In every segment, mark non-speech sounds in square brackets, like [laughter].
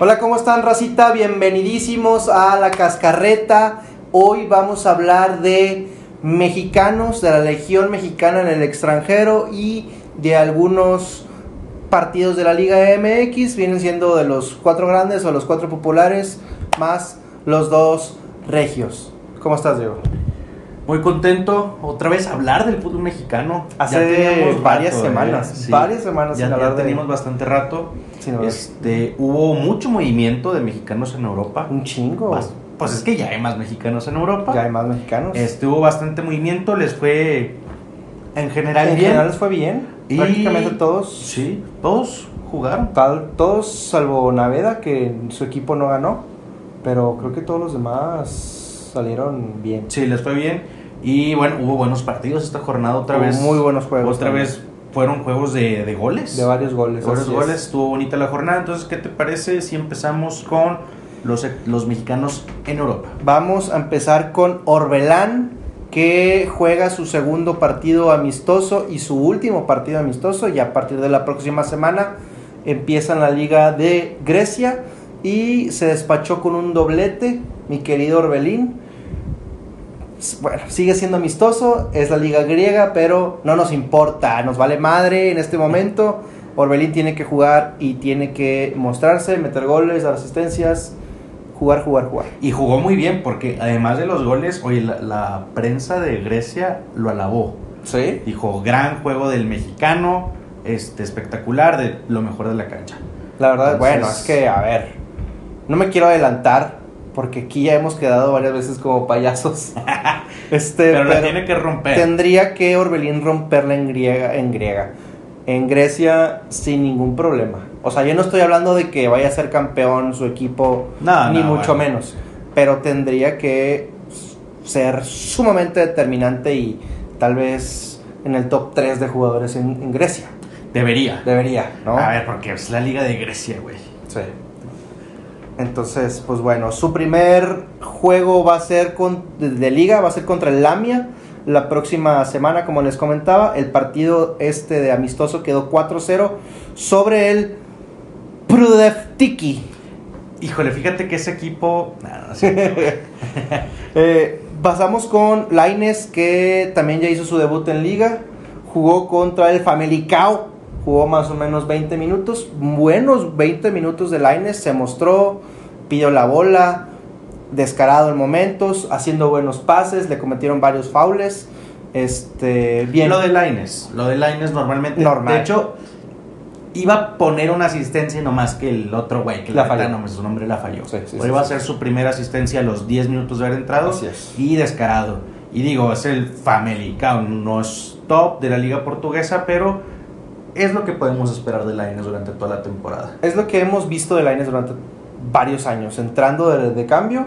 Hola, ¿cómo están, racita? Bienvenidísimos a La Cascarreta. Hoy vamos a hablar de mexicanos, de la Legión Mexicana en el extranjero y de algunos partidos de la Liga MX. Vienen siendo de los cuatro grandes o los cuatro populares, más los dos regios. ¿Cómo estás, Diego? Muy contento otra vez hablar del fútbol mexicano. Hace varias rato, semanas, ¿eh? Sí. varias semanas Ya, sin ya hablar de- teníamos bastante rato. Sin. Este, hubo mucho movimiento de mexicanos en Europa. Un chingo. Pues es que ya hay más mexicanos en Europa. Ya hay más mexicanos. Este, hubo bastante movimiento, les fue en general en bien. general les fue bien. Y- Prácticamente todos. Sí, todos jugaron. Tal, todos salvo Naveda, que su equipo no ganó. Pero creo que todos los demás salieron bien. Sí, les fue bien. Y bueno, hubo buenos partidos esta jornada otra Hubo vez. muy buenos juegos Otra también. vez fueron juegos de, de goles. De varios goles. De varios es. goles, estuvo bonita la jornada. Entonces, ¿qué te parece si empezamos con los, los mexicanos en Europa? Vamos a empezar con Orbelán, que juega su segundo partido amistoso y su último partido amistoso. Y a partir de la próxima semana empieza en la Liga de Grecia y se despachó con un doblete, mi querido Orbelín. Bueno, sigue siendo amistoso, es la liga griega, pero no nos importa, nos vale madre en este momento. Orbelín tiene que jugar y tiene que mostrarse, meter goles, dar asistencias, jugar, jugar, jugar. Y jugó muy bien, porque además de los goles, oye, la, la prensa de Grecia lo alabó. ¿Sí? Dijo, gran juego del mexicano, este, espectacular, de lo mejor de la cancha. La verdad, Entonces- bueno, es que, a ver, no me quiero adelantar, porque aquí ya hemos quedado varias veces como payasos. [laughs] este, Pero, la tiene que romper. Tendría que Orbelín romperla en griega, en griega, en Grecia sin ningún problema. O sea, yo no estoy hablando de que vaya a ser campeón su equipo, No, ni no, mucho bueno. menos. Pero tendría que ser sumamente determinante y tal vez en el top 3 de jugadores en, en Grecia. Debería. Debería, ¿no? A ver, porque es la liga de Grecia, güey. Sí. Entonces, pues bueno, su primer juego va a ser con, de, de liga, va a ser contra el Lamia la próxima semana, como les comentaba. El partido este de amistoso quedó 4-0 sobre el Prudeftiki. Híjole, fíjate que ese equipo... No sé. [laughs] Eh, pasamos con Laines, que también ya hizo su debut en liga. Jugó contra el Famalicão. Jugó más o menos 20 minutos. Buenos 20 minutos de Laines. Se mostró, pidió la bola, descarado en momentos, haciendo buenos pases. Le cometieron varios faules. Este, bien. Lo de Laines. Lo de Laines normalmente. Normal. De hecho, iba a poner una asistencia y no más que el otro güey, que La la falló. No, su nombre la falló. Sí, sí, Pero sí, iba a ser su primera asistencia a los 10 minutos de haber entrado. Y descarado. Y digo, es el Famalicão. No es top de la liga portuguesa, pero es lo que podemos esperar de Laines durante toda la temporada. Es lo que hemos visto de Lainez durante varios años, entrando de, de cambio,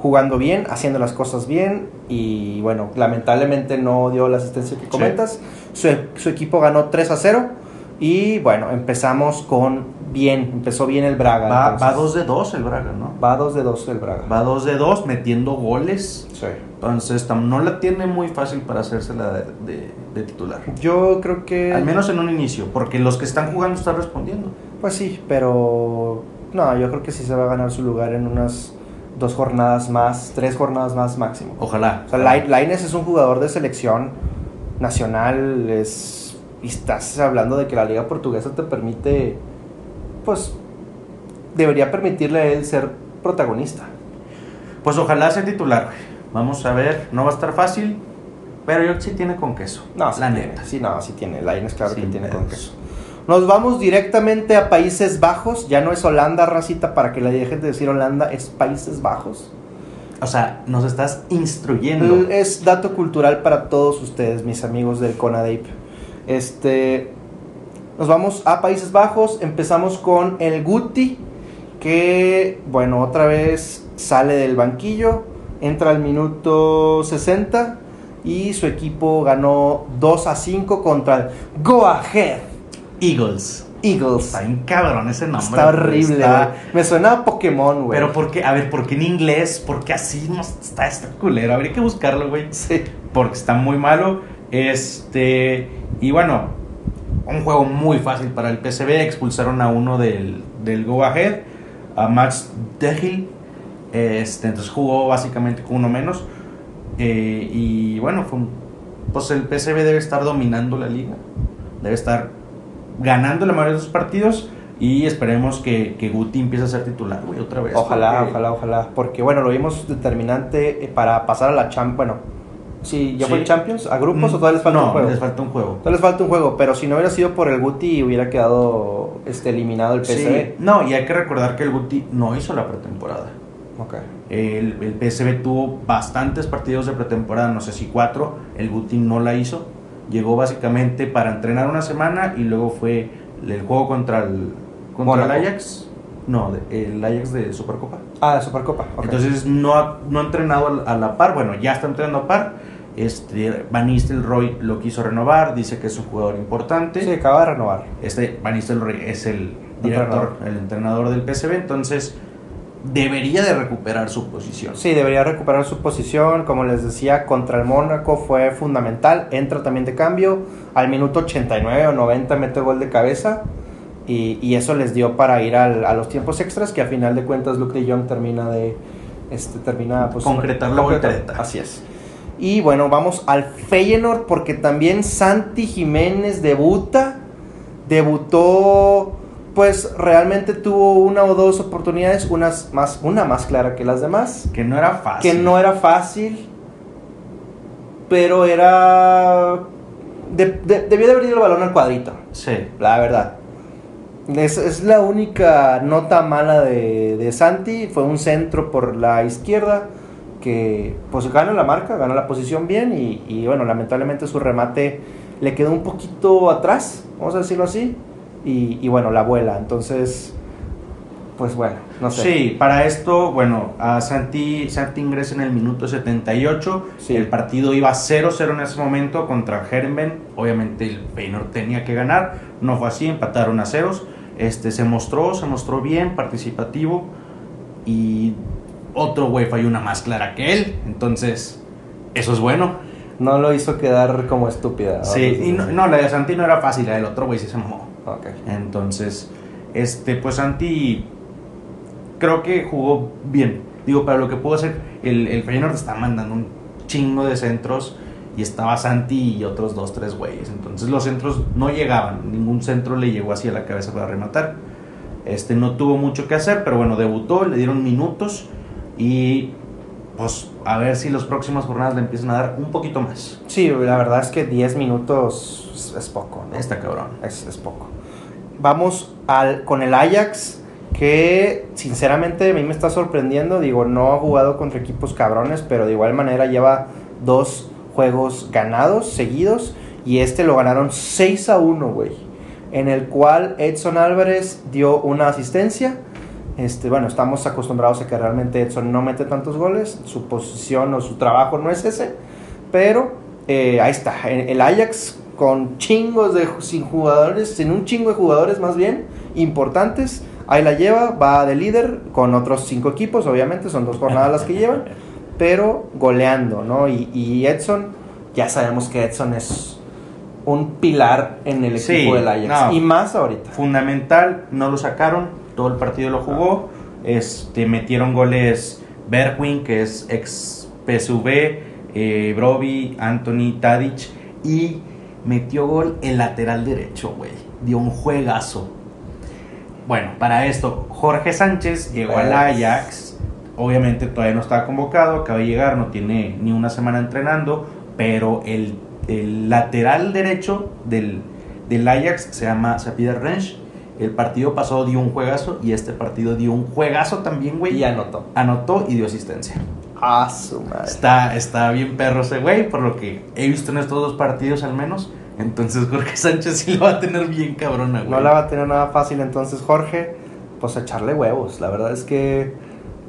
jugando bien, haciendo las cosas bien y bueno, lamentablemente no dio la asistencia que comentas. Su, su equipo ganó 3 a 0 y bueno, empezamos con bien, empezó bien el Braga. Va, entonces. va 2 de 2 el Braga, ¿no? Va 2 de 2 el Braga. Va 2 de 2 metiendo goles. Sí. Entonces no la tiene muy fácil para hacérsela de, de- de titular. Yo creo que... Al menos en un inicio, porque los que están jugando están respondiendo. Pues sí, pero no, yo creo que sí se va a ganar su lugar en unas dos jornadas más, tres jornadas más máximo. Ojalá. O sea, Lai- Lainez es un jugador de selección nacional, es, y estás hablando de que la liga portuguesa te permite, pues, debería permitirle a él ser protagonista. Pues ojalá sea titular. Vamos a ver, no va a estar fácil, pero yo sí tiene con queso. No, sí la tiene, neta. sí, no, sí tiene, Lainez claro que tiene con queso. Nos vamos directamente a Países Bajos, ya no es Holanda, racita, para que la dejen de decir Holanda, es Países Bajos. O sea, nos estás instruyendo. Es dato cultural para todos ustedes, mis amigos del CONADEIP. Este, nos vamos a Países Bajos. Empezamos con el Guti, que, bueno, otra vez sale del banquillo. Entra al minuto 60 y su equipo ganó 2 a 5 contra el Go Ahead Eagles. Eagles. Está bien cabrón ese nombre. Está horrible, está-. Me suena a Pokémon, güey. Pero ¿por qué? A ver, ¿por qué en inglés? ¿Por qué así no está este culero? Habría que buscarlo, güey. Sí. Porque está muy malo. Este. Y bueno, un juego muy fácil para el PCB. Expulsaron a uno del, del Go Ahead. a Max Degil. Este, entonces jugó básicamente con uno menos. Eh, y bueno, fue un- pues el PSV debe estar dominando la liga. Debe estar ganando la mayoría de sus partidos. Y esperemos que, que Guti empiece a ser titular, güey, otra vez. Ojalá, porque- ojalá, ojalá. Porque bueno, lo vimos determinante eh, para pasar a la Champions. Bueno, sí, ya fue Sí. Champions, a grupos o todavía les falta no, un juego. les falta un juego. Todavía les falta un juego, pero si no hubiera sido por el Guti hubiera quedado este eliminado el PSV. Sí, no, y hay que recordar que el Guti no hizo la pretemporada. Ok. El, el PSV tuvo bastantes partidos de pretemporada, no sé si cuatro. El Guti no la hizo. Llegó básicamente para entrenar una semana y luego fue el juego contra el, contra el. Ajax. No, de- el Ajax de Supercopa. Ah, de Supercopa. Entonces no ha, no ha entrenado a la par. Bueno, ya está entrenando a par. Este, Van Nistelrooy lo quiso renovar, dice que es un jugador importante. sí, acaba de renovar. Este Van Nistelrooy es el director, Entrenador. el entrenador del PSV, entonces debería de recuperar su posición. Sí, debería recuperar su posición. Como les decía, contra el Mónaco fue fundamental. Entra también de cambio. Al minuto 89 o 90 mete gol de cabeza. Y, y eso les dio para ir al- a los tiempos extras. Que a final de cuentas, Luke de Jong termina de. Este, termina pues, Concretar la voltereta. Así es. Y bueno, vamos al Feyenoord. Porque también Santi Jiménez debuta. Debutó. Pues realmente tuvo una o dos oportunidades, unas más, una más clara que las demás Que no era fácil. que no era fácil, pero era... de- de- debió de haber ido el balón al cuadrito, Sí. la verdad. Es, es la única nota mala de, de Santi, fue un centro por la izquierda que pues gana la marca, gana la posición bien y, y, bueno, lamentablemente su remate le quedó un poquito atrás, vamos a decirlo así, y, y bueno, la vuela, entonces, pues bueno, no sé. Sí, para esto, bueno, a Santi, Santi ingresa en el minuto 78. Sí. El partido iba 0-0 en ese momento contra Herben. Obviamente el Feyenoord tenía que ganar. No fue así, empataron a ceros. Este, se mostró, se mostró bien, participativo. Y otro güey falló una más clara que él. Entonces, eso es bueno. No lo hizo quedar como estúpida. Sí, y no, la de Santi no era fácil, la del otro güey sí se mamó. Ok. Entonces, este, pues Santi creo que jugó bien. Digo, para lo que pudo hacer, el, el Feyenoord está mandando un chingo de centros y estaba Santi y otros dos, tres güeyes. Entonces los centros no llegaban, ningún centro le llegó así a la cabeza para rematar. Este no tuvo mucho que hacer, pero bueno, debutó, le dieron minutos y pues a ver si las próximas jornadas le empiezan a dar un poquito más. Sí, la verdad es que 10 minutos es, poco, ¿no? Está cabrón. Es, es poco. Vamos al, con el Ajax, que sinceramente a mí me está sorprendiendo. Digo, no ha jugado contra equipos cabrones, pero de igual manera lleva dos juegos ganados seguidos. Y este lo ganaron 6 a 1, güey. En el cual Edson Álvarez dio una asistencia. Este, bueno, estamos acostumbrados a que realmente Edson no mete tantos goles. Su posición o su trabajo no es ese. Pero eh, ahí está. El Ajax con chingos de sin jugadores, sin un chingo de jugadores más bien importantes. Ahí la lleva, va de líder con otros cinco equipos, obviamente, son dos jornadas las que llevan, [laughs] pero goleando, ¿no? Y, y Edson, ya sabemos que Edson es un pilar en el Sí, equipo del Ajax. no. Y más ahorita. fundamental, no lo sacaron, todo el partido lo jugó, este, metieron goles Bergwin, que es ex PSV, eh, Broby, Anthony, Tadic, y metió gol el lateral derecho, güey, dio un juegazo. Bueno, para esto, Jorge Sánchez llegó al Pues. Ajax, obviamente todavía no estaba convocado, acaba de llegar, no tiene ni una semana entrenando, pero el, el lateral derecho del, del Ajax se llama Sapir Rensch. El partido pasado dio un juegazo y este partido dio un juegazo también, güey. Y anotó. Anotó y dio asistencia. Ah, su madre. Está, está bien perro ese güey, por lo que he visto en estos dos partidos al menos. Entonces Jorge Sánchez sí lo va a tener bien cabrona, güey. No la va a tener nada fácil entonces Jorge, pues echarle huevos. La verdad es que,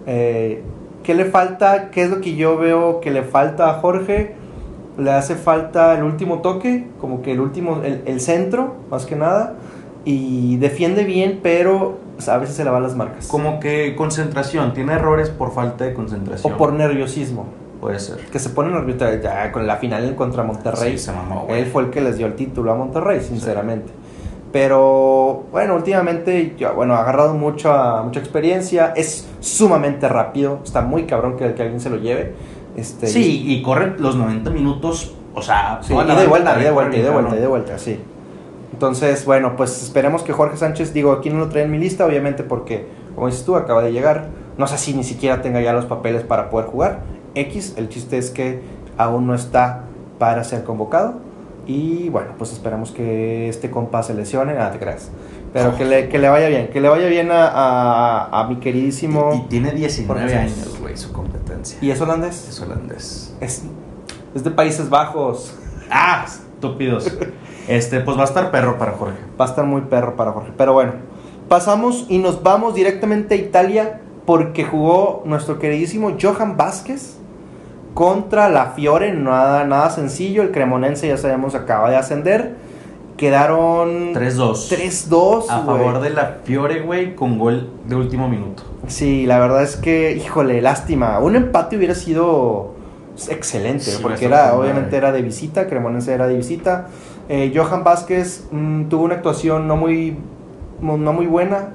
eh, ¿qué le falta? ¿Qué es lo que yo veo que le falta a Jorge? Le hace falta el último toque, como que el último, el, el centro, más que nada. Y defiende bien, pero pues, a veces se le van las marcas. Como que concentración, tiene errores por falta de concentración. O por nerviosismo. Puede ser. Que se pone nervioso ya con la final contra Monterrey. Sí, se mamó. Él fue el que les dio el título a Monterrey, sinceramente. Pero bueno, últimamente ya, bueno, ha agarrado mucha, mucha experiencia. Es sumamente rápido. Está muy cabrón que, que alguien se lo lleve. Este, Sí, y corre los 90 minutos, o sea, Sí, y de vuelta, y de vuelta, y de vuelta, y de vuelta, sí. Entonces, bueno, pues esperemos que Jorge Sánchez, digo, aquí no lo trae en mi lista, obviamente porque, como dices tú, acaba de llegar. No sé si ni siquiera tenga ya los papeles para poder jugar. X, el chiste es que aún no está para ser convocado. Y bueno, pues esperemos que este compa se lesione, nada te creas. Pero que le, que le vaya bien, que le vaya bien a, a- a mi queridísimo... Y, y tiene 19 Jorge Sánchez. años, güey, su competencia. ¿Y es holandés? es holandés. Es, es de Países Bajos. [laughs] Ah, estúpidos. Este, pues va a estar perro para Jorge. Va a estar muy perro para Jorge. Pero bueno, pasamos y nos vamos directamente a Italia porque jugó nuestro queridísimo Johan Vázquez contra la Fiore. Nada, nada sencillo. El Cremonense, ya sabemos, acaba de ascender. Quedaron 3-2. 3-2. A favor de la Fiore, güey, con gol de último minuto. Sí, la verdad es que, híjole, lástima. Un empate hubiera sido excelente, Sí, porque era, obviamente era de visita, Cremonense era de visita. Eh, Johan Vázquez mm, tuvo una actuación no muy, no muy buena.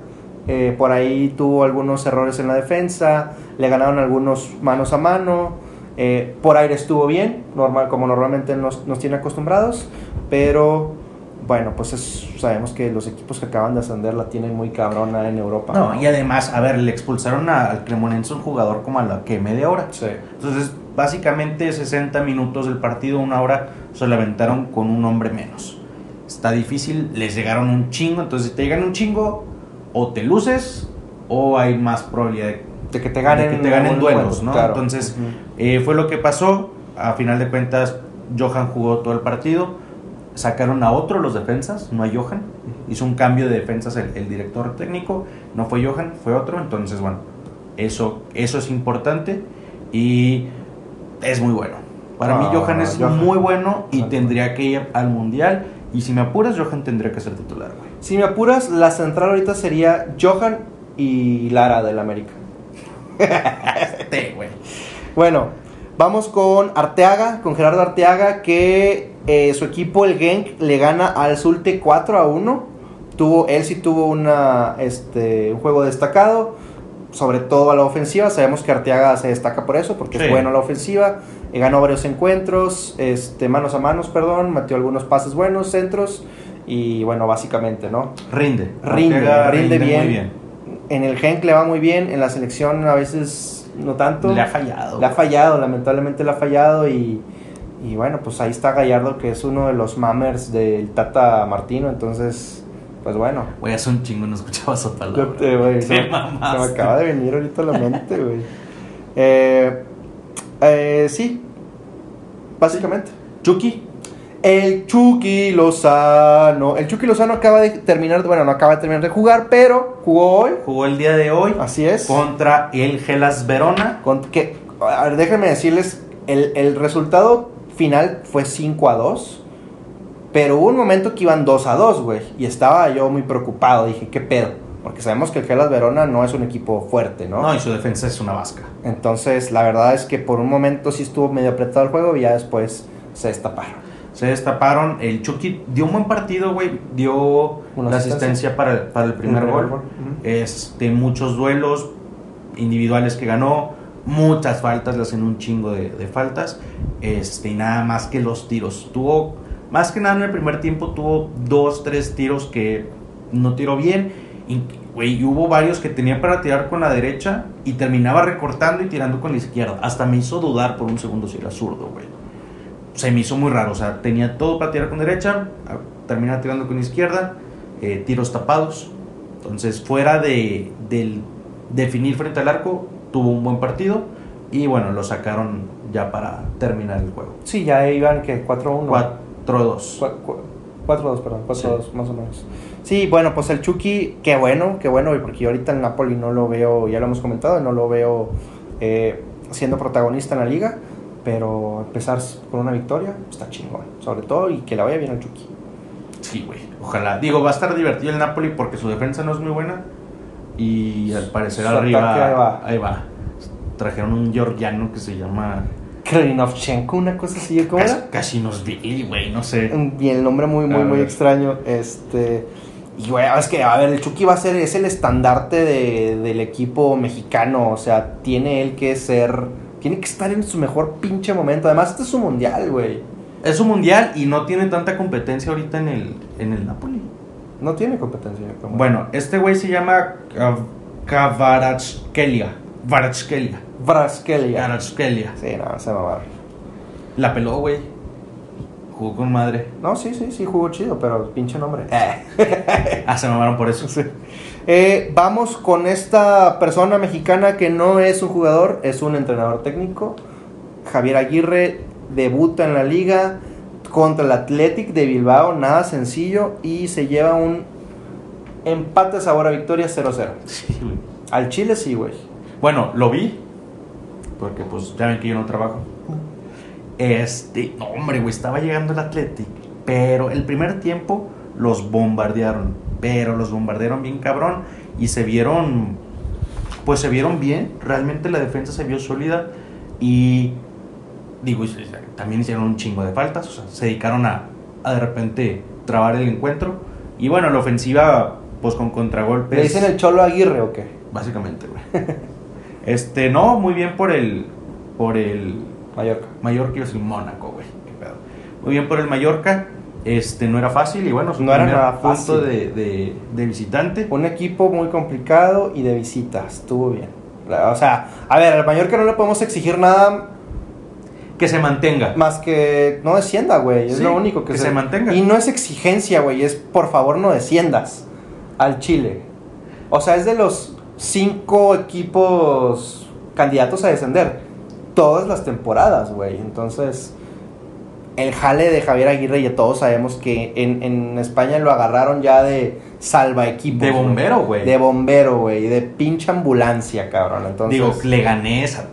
Eh, por ahí tuvo algunos errores en la defensa, le ganaron algunos manos a mano. eh, por aire estuvo bien, normal, como normalmente nos, nos tiene acostumbrados, pero bueno, pues es- sabemos que los equipos que acaban de ascender la tienen muy cabrona en Europa. No, y además, a ver, le expulsaron a- al Cremonense un jugador como a la que media hora. Sí. Entonces, básicamente 60 minutos del partido, una hora, se le aventaron con un hombre menos. Está difícil, les llegaron un chingo, entonces si te llegan un chingo, o te luces, o hay más probabilidad de de que te ganen, de que te ganen duelos, ¿no? claro. Entonces, eh, fue lo que pasó. A final de cuentas, Johan jugó todo el partido. Sacaron a otro los defensas, no a Johan. Hizo un cambio de defensas el, el director técnico. No fue Johan, fue otro. Entonces, bueno, eso, eso es importante y es muy bueno. Para mí, Ah, Johan es Johan. muy bueno y Exacto. tendría que ir al mundial. Y si me apuras, Johan tendría que ser titular, güey. Si me apuras, la central ahorita sería Johan y Lara del América. Güey. Bueno, vamos con Arteaga, con Gerardo Arteaga, que eh, su equipo, el Genk, le gana al Zulte 4 a 1. Tuvo, él sí tuvo una, este, un juego destacado, sobre todo a la ofensiva. Sabemos que Arteaga se destaca por eso, porque Sí. es bueno a la ofensiva. Eh, ganó varios encuentros, este, manos a manos, perdón, metió algunos pases buenos, centros. Y bueno, básicamente, ¿no? Rinde. Rinde, rinde, bien. muy bien. En el Genk le va muy bien, en la selección a veces no tanto. Le ha fallado. Le ha fallado, lamentablemente le ha fallado y, y bueno, pues ahí está Gallardo que es uno de los mammers del Tata Martino, entonces, pues bueno. Güey, hace un chingo no escuchaba esa palabra. [laughs] Te- se, me- se me acaba de venir ahorita a la mente, güey. Eh, eh, sí, básicamente. Chucky. El Chucky Lozano. El Chucky Lozano acaba de terminar, bueno, no acaba de terminar de jugar, pero jugó hoy. Jugó el día de hoy Así es. contra el Gelas Verona. Con que, a ver, déjenme decirles, el, el resultado final fue 5 a 2. Pero hubo un momento que iban 2 a 2, güey. Y estaba yo muy preocupado. Dije, ¿qué pedo? Porque sabemos que el Gelas Verona no es un equipo fuerte, ¿no? No, y su defensa es una vasca. Entonces, la verdad es que por un momento sí estuvo medio apretado el juego y ya después se destaparon. Se destaparon. El Chucky dio un buen partido, güey. Dio Una la asistencia. asistencia para el, para el primer El gol. Ujú. Este, muchos duelos individuales que ganó. Muchas faltas, le hacen un chingo de, de faltas. Este, y nada más que los tiros. Tuvo, más que nada en el primer tiempo, tuvo dos, tres tiros que no tiró bien. Y, güey, y hubo varios que tenía para tirar con la derecha y terminaba recortando y tirando con la izquierda. Hasta me hizo dudar por un segundo si era zurdo, güey. Se me hizo muy raro. O sea, tenía todo para tirar con derecha, terminaba tirando con izquierda, eh, tiros tapados. Entonces, fuera de del definir frente al arco, tuvo un buen partido. Y bueno, lo sacaron ya para terminar el juego. Sí, ya iban que 4-1. 4-2. 4-2, perdón, 4-2 más o menos. Sí, bueno, pues el Chucky, qué bueno, qué bueno, porque ahorita el Napoli no lo veo, ya lo hemos comentado, no lo veo eh, siendo protagonista en la liga, pero empezar con una victoria está chingón, sobre todo y que le vaya bien al Chucky. Sí, güey. Ojalá. Digo, va a estar divertido el Napoli porque su defensa no es muy buena. Y al parecer Su arriba. ahí va. Ahí va. Trajeron un georgiano que se llama Kralinovchenko, una cosa así, ¿cómo era? Kashinosvili, güey, no sé. Bien, el nombre muy, muy, muy extraño. Este. Y güey, es que, a ver, el Chucky va a ser, es el estandarte de- del equipo mexicano. O sea, tiene él que ser. Tiene que estar en su mejor pinche momento. Además, este es su mundial, güey. Es un mundial y no tiene tanta competencia ahorita en el, en el Napoli. No tiene competencia. como- Bueno, este güey se llama Kav- Kvaratskhelia. Braskelia. Kvaratskhelia. Sí, no, se va La peló, güey. Jugó con madre. No, sí, sí, sí, jugó chido, pero pinche nombre. [laughs] Ah, se mamaron por eso. Sí. Eh, vamos con esta persona mexicana que no es un jugador, es un entrenador técnico. Javier Aguirre debuta en la liga contra el Athletic de Bilbao, nada sencillo, y se lleva un empate sabor a victoria 0-0. Sí, güey. Al Chile sí, güey. Bueno, lo vi. Porque pues ya ven que yo no trabajo. Este, no, hombre, güey, estaba llegando el Athletic. Pero el primer tiempo los bombardearon. Pero los bombardearon bien cabrón. Y se vieron. Pues se vieron bien. Realmente la defensa se vio sólida. Y. Digo, también hicieron un chingo de faltas. O sea, se dedicaron a, a de repente trabar el encuentro. Y bueno, la ofensiva, pues con contragolpes. ¿Le dicen el Cholo Aguirre o qué? Básicamente, güey. [laughs] Este, no, muy bien por el. Por el. Mallorca. Mallorca, a decir Mónaco, güey. Qué pedo. Muy bien por el Mallorca. Este, no era fácil y bueno, su No era nada punto fácil. de, de, de visitante. Un equipo muy complicado y de visitas. Estuvo bien. O sea, a ver, al Mallorca no le podemos exigir nada Que se mantenga. Más que no descienda, güey. Es Sí, lo único que, que se mantenga. Y no es exigencia, güey. Es por favor no desciendas al Chile. O sea, es de los cinco equipos candidatos a descender. Todas las temporadas, güey. Entonces, el jale de Javier Aguirre, ya todos sabemos que en, en España lo agarraron ya de salva equipos. De bombero, güey. De bombero, güey. De pinche ambulancia, cabrón. Entonces, Digo, Leganés, a,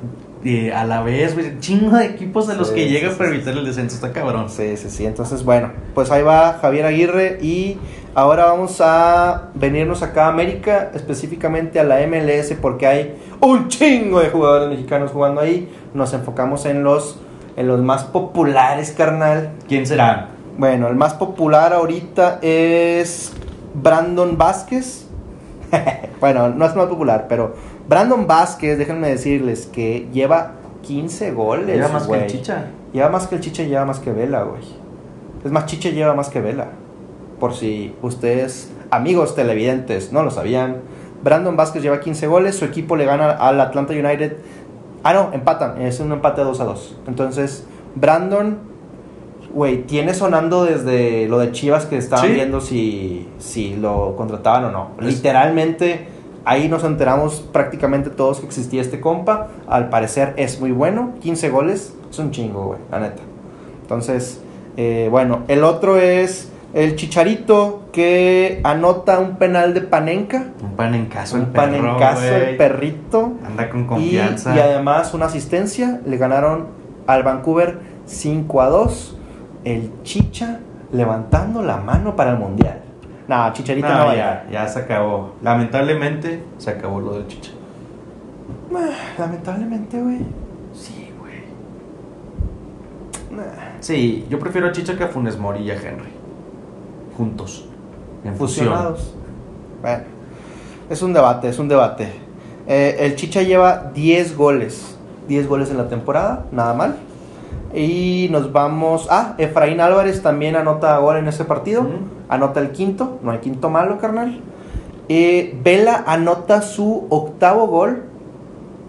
eh, a la vez, güey. Chingo de equipos a los Sí, que llega sí, para sí. evitar el descenso. Está cabrón. Sí, sí, sí. Entonces, bueno, pues ahí va Javier Aguirre y ahora vamos a venirnos acá a América, específicamente a la MLS, porque hay un chingo de jugadores mexicanos jugando ahí. Nos enfocamos en los, en los más populares, carnal. ¿Quién será? Bueno, el más popular ahorita es Brandon Vázquez. [laughs] bueno, no es más popular, pero Brandon Vázquez, déjenme decirles que lleva 15 goles. Lleva más que el. Chicha. Lleva más que el Chicha y lleva más que Vela, güey. Es más, Chicha lleva más que Vela. Por si ustedes, amigos televidentes, no lo sabían. Brandon Vázquez lleva 15 goles, su equipo le gana al Atlanta United. Ah, no, empatan, es un empate 2 a 2. Entonces, Brandon, güey, tiene sonando desde lo de Chivas que estaban Sí. viendo si, si lo contrataban o no. Es- Literalmente, ahí nos enteramos prácticamente todos que existía este compa. Al parecer es muy bueno, 15 goles, es un chingo, güey, la neta. Entonces, eh, bueno, el otro es el Chicharito que anota un penal de Panenka. Un pan en caso, Un el perro, panencazo, el perrito. Anda con Y, confianza. y además una asistencia. Le ganaron al Vancouver 5 a 2. El Chicha levantando la mano para el Mundial. No, Chicharito no, No, va a ya, ya se acabó. Lamentablemente, se acabó lo del Chicha. Lamentablemente, güey. Sí, güey. Nah. Sí, yo prefiero a Chicha que a Funes Mori y a Henry. Juntos. En fusión. Fusionados. Bueno, es un debate, es un debate. Eh, el Chicha lleva 10 goles. 10 goles en la temporada, nada mal. Y nos vamos. Ah, Efraín Álvarez también anota gol en ese partido. Anota el quinto. No hay quinto malo, carnal. Eh, Vela anota su octavo gol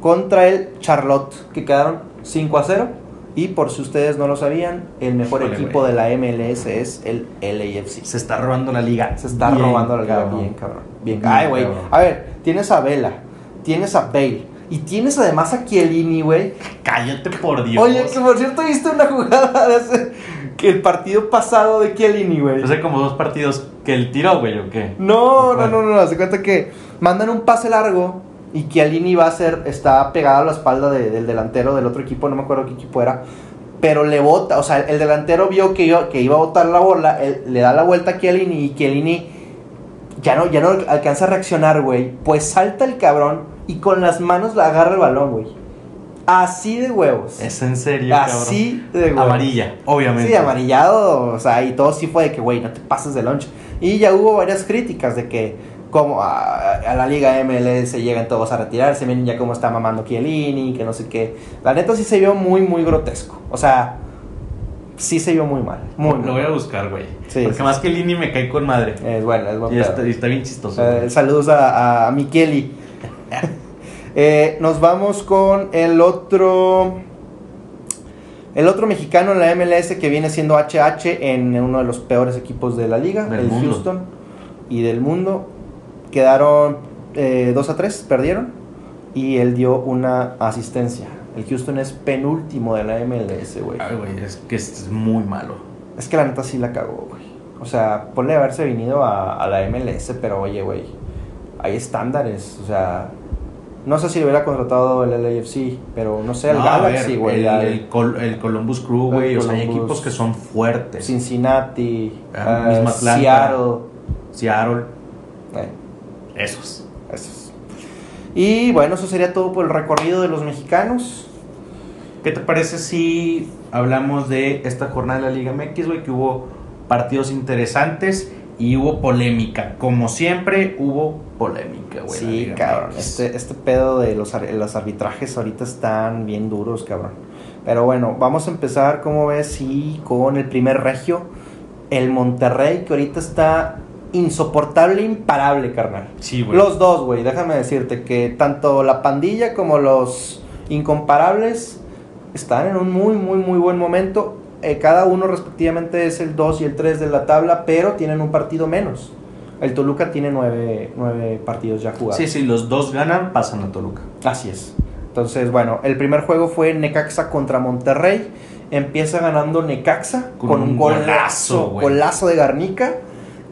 contra el Charlotte, que quedaron 5 a 0. Y por si ustedes no lo sabían, el mejor equipo de la MLS es el LAFC. Se está robando la liga. Se está Bien, robando la liga cabrón. bien, cabrón. Bien, Ay, güey. cabrón. A ver, tienes a Vela, tienes a Bale y tienes además a Chiellini, güey. Cállate por Dios. Oye, que por cierto, ¿viste una jugada de ese, que el partido pasado de Chiellini, güey? Hace como dos partidos que el tiró, güey, ¿o qué? No, no, no, no, no, se cuenta que mandan un pase largo y Chiellini va a ser, está pegado a la espalda de- del delantero del otro equipo, no me acuerdo qué equipo era, pero le bota, o sea, el delantero vio que iba, que iba a botar la bola, él- le da la vuelta a Chiellini y Chiellini ya no, ya no alcanza a reaccionar, güey, pues salta el cabrón y con las manos le agarra el balón, güey. Así de huevos. Es en serio, Así de huevos. Amarilla, obviamente. Sí, amarillado, o sea, y todo sí fue de que, güey, no te pases de lunch. Y ya hubo varias críticas de que, como a, a la liga MLS llegan todos a retirarse, miren ya cómo está mamando Chiellini, que no sé qué. La neta sí se vio muy, muy grotesco. O sea, sí se vio muy mal. Muy, Lo voy a buscar, güey. Sí, Porque sí, más que Lini me cae con madre. Es bueno, es buen Y está, y está bien chistoso. Eh, saludos a, a Micheli. [laughs] Eh, nos vamos con el otro. El otro mexicano en la MLS que viene siendo HH en uno de los peores equipos de la liga, Del el mundo. Houston y del mundo. Quedaron eh, 2 a 3, perdieron. Y él dio una asistencia. El Houston es penúltimo de la MLS, güey. Ay, güey, es que es muy malo. Es que la neta sí la cagó, güey. O sea, ponle haberse venido a, a la MLS, pero oye, güey, hay estándares. O sea, no sé si le hubiera contratado el LAFC, pero no sé, el No, Galaxy, güey. El, al el Col- el Columbus Crew, güey. O sea, hay equipos que son fuertes. Cincinnati, Ah, mismo Atlanta. Seattle. Seattle, eh, esos. esos. Y bueno, eso sería todo por el recorrido de los mexicanos. ¿Qué te parece si hablamos de esta jornada de la Liga MX, güey? Que hubo partidos interesantes y hubo polémica. Como siempre, hubo polémica, güey. Sí, cabrón. Este, este pedo de los, los arbitrajes ahorita están bien duros, cabrón. Pero bueno, vamos a empezar, como ves, y con el primer regio, el Monterrey, que ahorita está insoportable, imparable, carnal. Sí, güey. Los dos, güey, déjame decirte que tanto la pandilla como los incomparables están en un muy, muy, muy buen momento. Eh, cada uno respectivamente es el 2 y el 3 de la tabla, pero tienen un partido menos. El Toluca tiene nueve, nueve partidos ya jugados. Sí, sí, los dos ganan, pasan a Toluca. Así es. Entonces, bueno, el primer juego fue Necaxa contra Monterrey. Empieza ganando Necaxa con, Con un golazo, golazo, golazo de Garnica.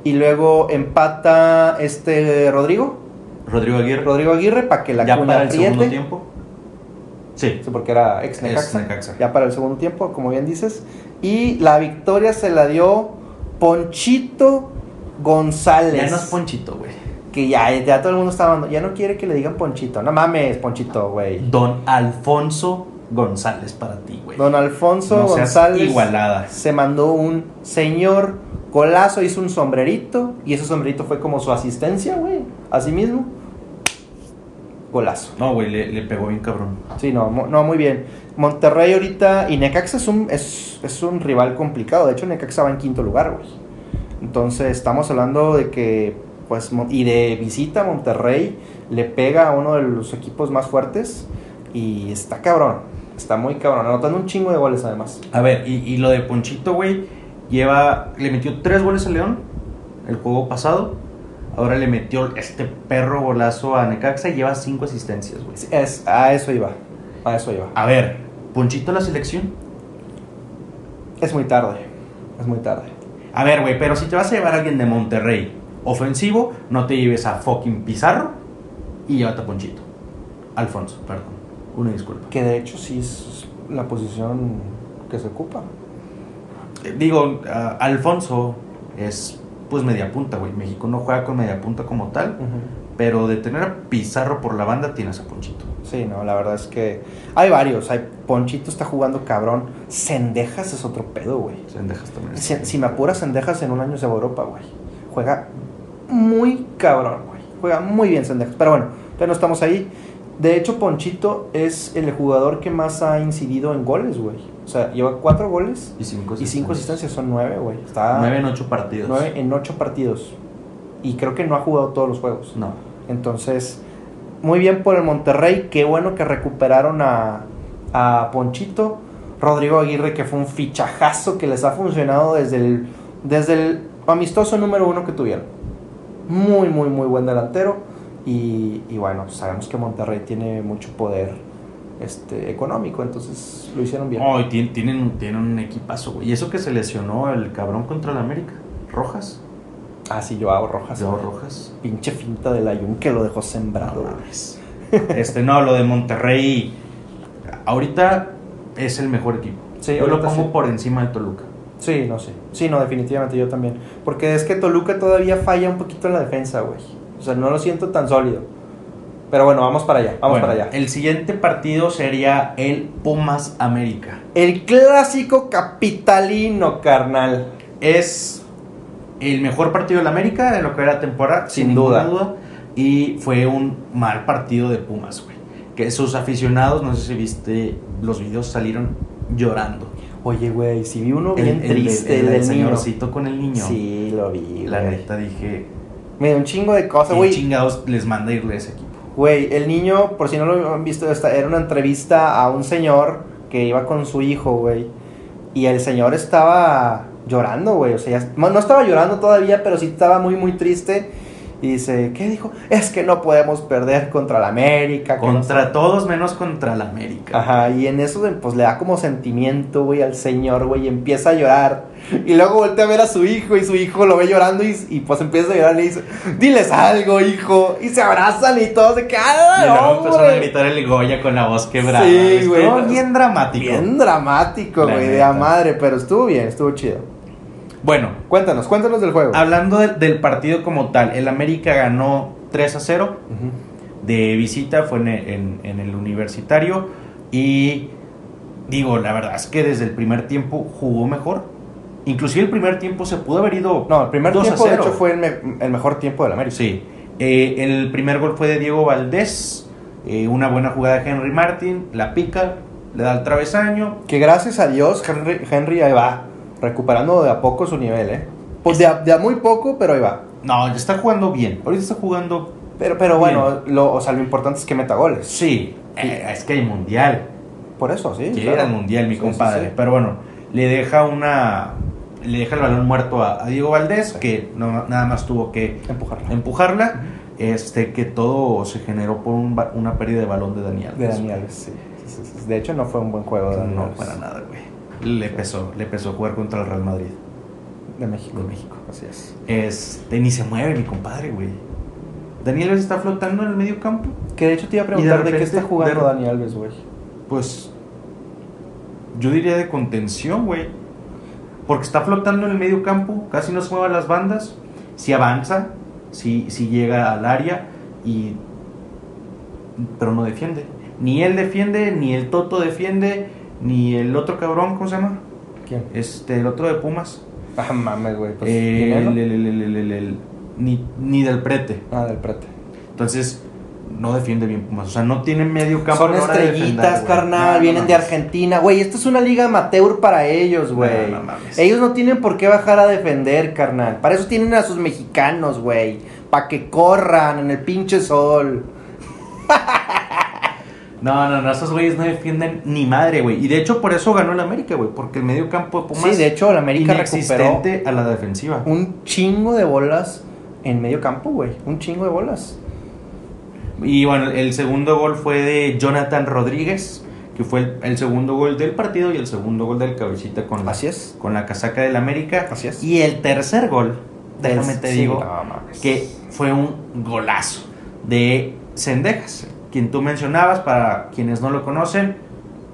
Y luego empata este Rodrigo, Rodrigo Aguirre. Rodrigo Aguirre, para que la ya para el apriete. segundo tiempo. Sí. Sí, porque era ex. Necaxa. Ya para el segundo tiempo, como bien dices. Y la victoria se la dio Ponchito González. Ya no es Ponchito, güey. que ya, ya todo el mundo está hablando. Ya no quiere que le digan Ponchito. No mames, Ponchito, güey. Don Alfonso González para ti, güey. Don Alfonso No González igualada. se mandó un señor golazo, hizo un sombrerito. Y ese sombrerito fue como su asistencia, güey. Así mismo. Golazo. No, güey, le, le pegó bien cabrón. Sí, no, mo- no, muy bien. Monterrey ahorita y Necaxa es un, es, es un rival complicado. De hecho, Necaxa va en quinto lugar, güey. Entonces, estamos hablando de que, pues, y de visita Monterrey le pega a uno de los equipos más fuertes. Y está cabrón. Está muy cabrón. Anotando un chingo de goles, además. A ver, y, y lo de Ponchito, güey, lleva. Le metió tres goles a León el juego pasado. Ahora le metió este perro golazo a Necaxa y lleva cinco asistencias, güey. Es, a eso iba. A eso iba. A ver, Ponchito la selección. Es muy tarde. Es muy tarde. A ver, güey, pero si te vas a llevar a alguien de Monterrey ofensivo, no te lleves a fucking Pizarro y llévate a Ponchito. Alfonso, perdón. Una disculpa. Que de hecho sí es la posición que se ocupa. Eh, Digo, Alfonso es pues media punta, güey. México no juega con media punta como tal, pero de tener a Pizarro por la banda tienes a Ponchito. Sí, no, la verdad es que hay varios. Hay Ponchito está jugando cabrón. Sendejas es otro pedo, güey. Sendejas también. Si, si me apuras Sendejas en un año se va a Europa, güey. Juega muy cabrón, güey. Juega muy bien Sendejas. Pero bueno, ya no estamos ahí. De hecho, Ponchito es el jugador que más ha incidido en goles, güey. O sea, lleva cuatro goles Y cinco y cinco asistencias. Son nueve, güey. Está Nueve en ocho partidos. nueve en ocho partidos. Y creo que no ha jugado todos los juegos. No. Entonces, muy bien por el Monterrey. Qué bueno que recuperaron a, a Ponchito. Rodrigo Aguirre, que fue un fichajazo que les ha funcionado desde el, desde el amistoso número uno que tuvieron. Muy, muy, muy buen delantero. Y, y bueno, sabemos que Monterrey tiene mucho poder este, económico, entonces lo hicieron bien. Oh, y tien- tienen, tienen un equipazo, güey. Y eso que se lesionó el cabrón contra el América. Rojas. Ah, sí, Joao Rojas. Joao Rojas. Pinche finta del Ayun que lo dejó sembrado. No. Este, no, lo de Monterrey. Ahorita es el mejor equipo. Sí, Yo lo pongo sí. por encima de Toluca. Sí, no sé. Sí, no, definitivamente yo también. Porque es que Toluca todavía falla un poquito en la defensa, güey. O sea, no lo siento tan sólido. Pero bueno, vamos para allá, vamos Bueno, para allá. El siguiente partido sería el Pumas América. El clásico capitalino, carnal. Es el mejor partido del América de lo que era temporada, Sin sin, duda. Y fue un mal partido de Pumas, güey. Que sus aficionados, no sé si viste los videos, salieron llorando. Oye, güey, si vi uno bien el, triste, el, el, el del niño. señorcito con el niño. Sí, lo vi, La güey. neta dije, Me dio un chingo de cosas, ¿qué güey. chingados les manda irle a ese equipo? Güey, el niño, por si no lo han visto, era una entrevista a un señor que iba con su hijo, güey. Y el señor estaba llorando, güey. O sea, ya- no estaba llorando todavía, pero sí estaba muy, muy triste. Y dice, ¿qué dijo? Es que no podemos perder contra la América. no Contra todos menos contra la América. Ajá, y en eso, pues le da como sentimiento, güey, al señor, güey, y empieza a llorar. [laughs] Y luego voltea a ver a su hijo, y su hijo lo ve llorando, y, y, pues empieza a llorar, y le dice, diles algo, hijo. Y se abrazan y todos se Y quedan, luego empezaron a gritar el Goya con la voz quebrada. Sí, Estuvo güey. bien dramático. Bien dramático, La güey, de neta. a madre, pero estuvo bien, estuvo chido. Bueno, Cuéntanos, cuéntanos del juego. hablando del- del partido como tal, el América ganó 3 a 0 Ujú. de visita, fue en, en- en el universitario. Y digo, la verdad es que desde el primer tiempo jugó mejor. Inclusive el primer tiempo se pudo haber ido. No, el primer 2 a tiempo, de 0. hecho, fue el, me- el mejor tiempo del América. Sí. Eh, el primer gol fue de Diego Valdés. eh, una buena jugada de Henry Martin. La pica, le da el travesaño. Que gracias a Dios, Henry, Henry ahí va, recuperando de a poco su nivel, ¿eh? Pues de a, de a muy poco, pero ahí va. No, ya está jugando bien. Ahorita está jugando. Pero, pero bueno, lo, o sea, lo importante es que meta goles. Sí, eh, es que hay mundial. Por eso, sí. Quiere claro. ir al mundial, mi Sí, compadre. sí. Pero bueno, le deja una. Le deja el balón muerto a, a Diego Valdés, Sí. que no, nada más tuvo que empujarla. Este, que todo se generó por un una pérdida de balón de Daniel. De Daniel, sí. Sí, sí, sí. De hecho, no fue un buen juego de No, para nada, güey. Le pesó, le pesó jugar contra el Real Madrid. De México. De México. Así es. Este, ni se mueve mi compadre, güey. Daniel Alves está flotando en el medio campo. Que de hecho te iba a de preguntar de, qué está jugando de- Dani Alves, güey. Pues yo diría de contención, güey. Porque está flotando en el medio campo, casi no se mueve las bandas. Si avanza, si, si llega al área, y pero no defiende. Ni él defiende, ni el Toto defiende, ni el otro cabrón, ¿cómo se llama? ¿Quién? Este, el otro de Pumas. Ah, mames, güey. Pues, Eh, ni, ni del prete. Ah, del prete. Entonces, no defiende bien Pumas. O sea, no tiene medio campo. Son de estrellitas, carnal, No, no vienen de. Argentina. Güey, esto es una liga amateur para ellos, güey. No, ellos no tienen por qué bajar a defender, carnal. Para eso tienen a sus mexicanos, güey. Para que corran en el pinche sol. [laughs] No, no, no, esos güeyes no defienden ni madre, güey. Y de hecho, por eso ganó el América, güey. Porque el medio campo de Pumas Sí, de hecho, el América recuperó a la defensiva. un chingo de bolas en medio campo, güey. Un chingo de bolas. Y bueno, el segundo gol fue de Jonathan Rodríguez, que fue el, el segundo gol del partido y el segundo gol del cabecita con la, Así es. con la casaca del América. Así es. Y el tercer gol, déjame te Sí, digo, no que fue un golazo de Sendejas, quien tú mencionabas, para quienes no lo conocen,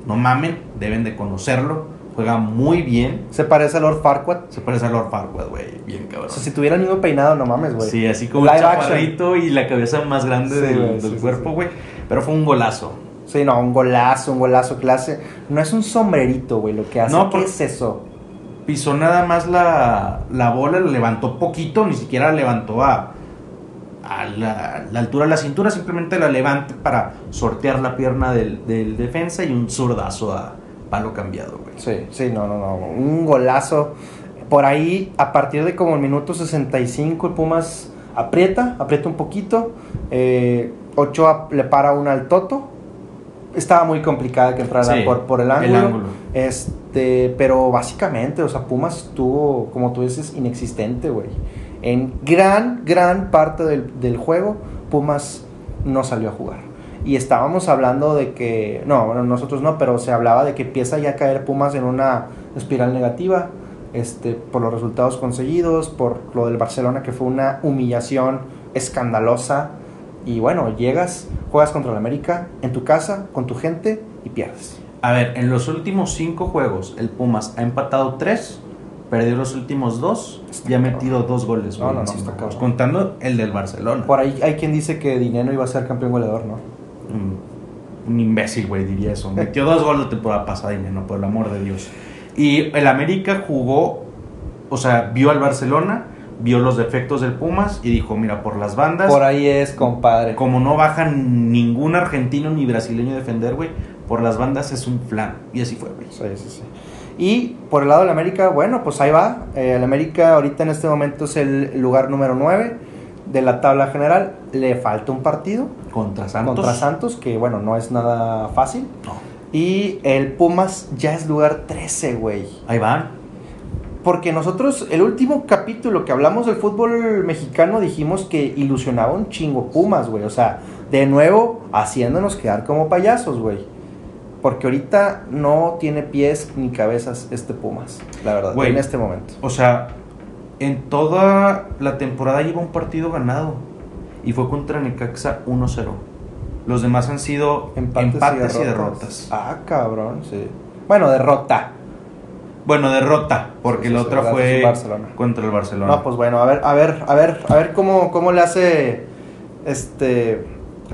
no mamen, deben de conocerlo, juega muy bien, Se parece a Lord Farquaad. se parece a Lord Farquaad, güey, bien cabrón. O sea, si tuviera el mismo peinado, no mames, güey. Sí, así como action. chaparrito y la cabeza más grande Sí, del, del sí, cuerpo, sí. güey, pero fue un golazo. Sí, no, un golazo, un golazo clase. No es un sombrerito, güey, lo que hace. No, ¿Qué es eso? Pisó nada más la, la bola, la levantó poquito, ni siquiera la levantó a, a la, la altura de la cintura, simplemente la levanta para sortear la pierna del, del defensa y un zurdazo a palo cambiado, güey. Sí, sí, no, no, no. Un golazo. Por ahí, a partir de como el minuto 65, el Pumas aprieta, aprieta un poquito. Eh, Ochoa le para una al Toto. Estaba muy complicada que entrara Sí, por, por el ángulo. Este, pero básicamente, o sea, Pumas estuvo, como tú dices, inexistente, güey. En gran, gran parte del, del juego, Pumas no salió a jugar. Y estábamos hablando de que, no, bueno, nosotros no, pero se hablaba de que empieza ya a caer Pumas en una espiral negativa, este, por los resultados conseguidos, por lo del Barcelona, que fue una humillación escandalosa. Y bueno, llegas, juegas contra el América, en tu casa, con tu gente, y pierdes. A ver, en los últimos cinco juegos, el Pumas ha empatado tres Perdió los últimos dos y ha metido dos goles. No, no, no, está. Contando el del Barcelona. Por ahí hay quien dice que Dinero iba a ser campeón goleador, ¿no? Un, un imbécil, güey, diría eso. Metió dos goles la temporada pasada y no, por el amor de Dios. Y el América jugó, o sea, vio al Barcelona, vio los defectos del Pumas y dijo, mira, por las bandas, Por ahí es, compadre. como no bajan ningún argentino ni brasileño a defender, güey, por las bandas es un flan. Y así fue, güey. Sí, sí, sí. Y por el lado del América, bueno, pues ahí va. Eh, el América ahorita en este momento es el lugar número 9 de la tabla general. Le falta un partido Contra Santos. contra Santos, que bueno, no es nada fácil. No. Y el Pumas ya es lugar 13, güey. Ahí van. Porque nosotros, el último capítulo que hablamos del fútbol mexicano, dijimos que ilusionaba un chingo Pumas, güey. O sea, de nuevo, haciéndonos quedar como payasos, güey. Porque ahorita no tiene pies ni cabezas este Pumas, la verdad, Güey. en este momento. O sea, en toda la temporada lleva un partido ganado. Y fue contra Necaxa 1-0. Los demás han sido empates, y, derrotas. Ah, cabrón, sí. Bueno, derrota. Bueno, derrota, porque Sí, sí, la otra verdad, fue Barcelona. contra el Barcelona. No, pues bueno, a ver, a ver, a ver, a ver cómo, cómo le hace este